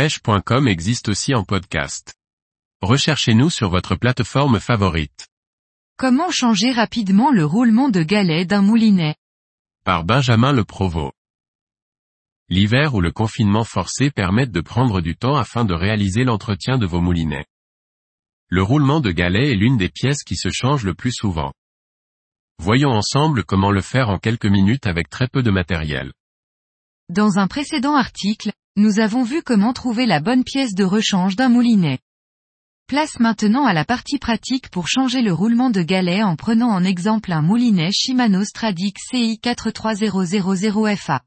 pêche.com existe aussi en podcast. Recherchez-nous sur votre plateforme favorite. Comment changer rapidement le roulement de galet d'un moulinet? Par Benjamin Le Provost. L'hiver ou le confinement forcé permettent de prendre du temps afin de réaliser l'entretien de vos moulinets. Le roulement de galet est l'une des pièces qui se change le plus souvent. Voyons ensemble comment le faire en quelques minutes avec très peu de matériel. Dans un précédent article, nous avons vu comment trouver la bonne pièce de rechange d'un moulinet. Place maintenant à la partie pratique pour changer le roulement de galet en prenant en exemple un moulinet Shimano Stradic CI 43000FA.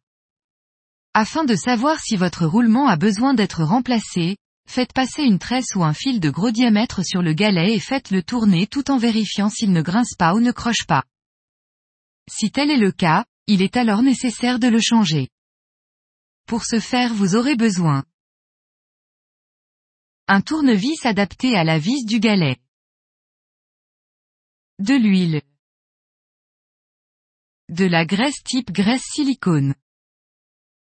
Afin de savoir si votre roulement a besoin d'être remplacé, faites passer une tresse ou un fil de gros diamètre sur le galet et faites-le tourner tout en vérifiant s'il ne grince pas ou ne croche pas. Si tel est le cas, il est alors nécessaire de le changer. Pour ce faire vous aurez besoin un tournevis adapté à la vis du galet. De l'huile. De la graisse type graisse silicone.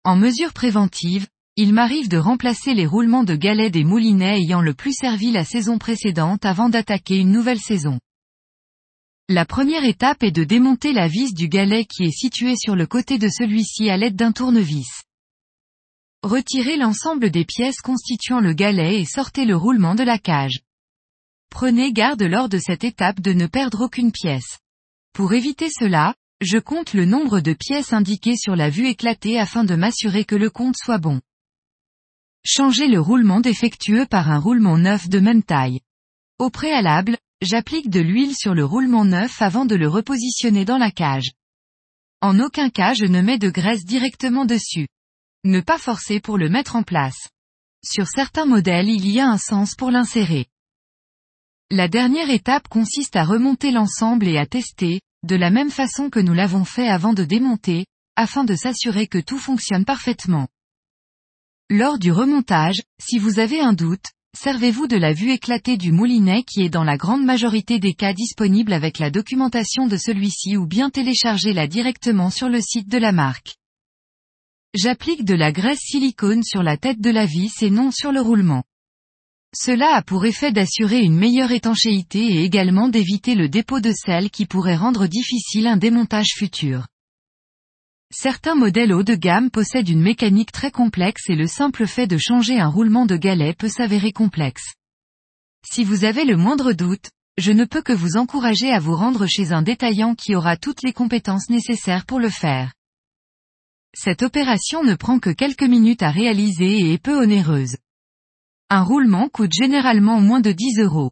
En mesure préventive, il m'arrive de remplacer les roulements de galets des moulinets ayant le plus servi la saison précédente avant d'attaquer une nouvelle saison. La première étape est de démonter la vis du galet qui est située sur le côté de celui-ci à l'aide d'un tournevis. Retirez l'ensemble des pièces constituant le galet et sortez le roulement de la cage. Prenez garde lors de cette étape de ne perdre aucune pièce. Pour éviter cela, je compte le nombre de pièces indiquées sur la vue éclatée afin de m'assurer que le compte soit bon. Changez le roulement défectueux par un roulement neuf de même taille. Au préalable, J'applique de l'huile sur le roulement neuf avant de le repositionner dans la cage. En aucun cas je ne mets de graisse directement dessus. Ne pas forcer pour le mettre en place. Sur certains modèles il y a un sens pour l'insérer. La dernière étape consiste à remonter l'ensemble et à tester, de la même façon que nous l'avons fait avant de démonter, afin de s'assurer que tout fonctionne parfaitement. Lors du remontage, si vous avez un doute, Servez-vous de la vue éclatée du moulinet qui est dans la grande majorité des cas disponible avec la documentation de celui-ci ou bien téléchargez-la directement sur le site de la marque. J'applique de la graisse silicone sur la tête de la vis et non sur le roulement. Cela a pour effet d'assurer une meilleure étanchéité et également d'éviter le dépôt de sel qui pourrait rendre difficile un démontage futur. Certains modèles haut de gamme possèdent une mécanique très complexe et le simple fait de changer un roulement de galet peut s'avérer complexe. Si vous avez le moindre doute, je ne peux que vous encourager à vous rendre chez un détaillant qui aura toutes les compétences nécessaires pour le faire. Cette opération ne prend que quelques minutes à réaliser et est peu onéreuse. Un roulement coûte généralement moins de 10 euros.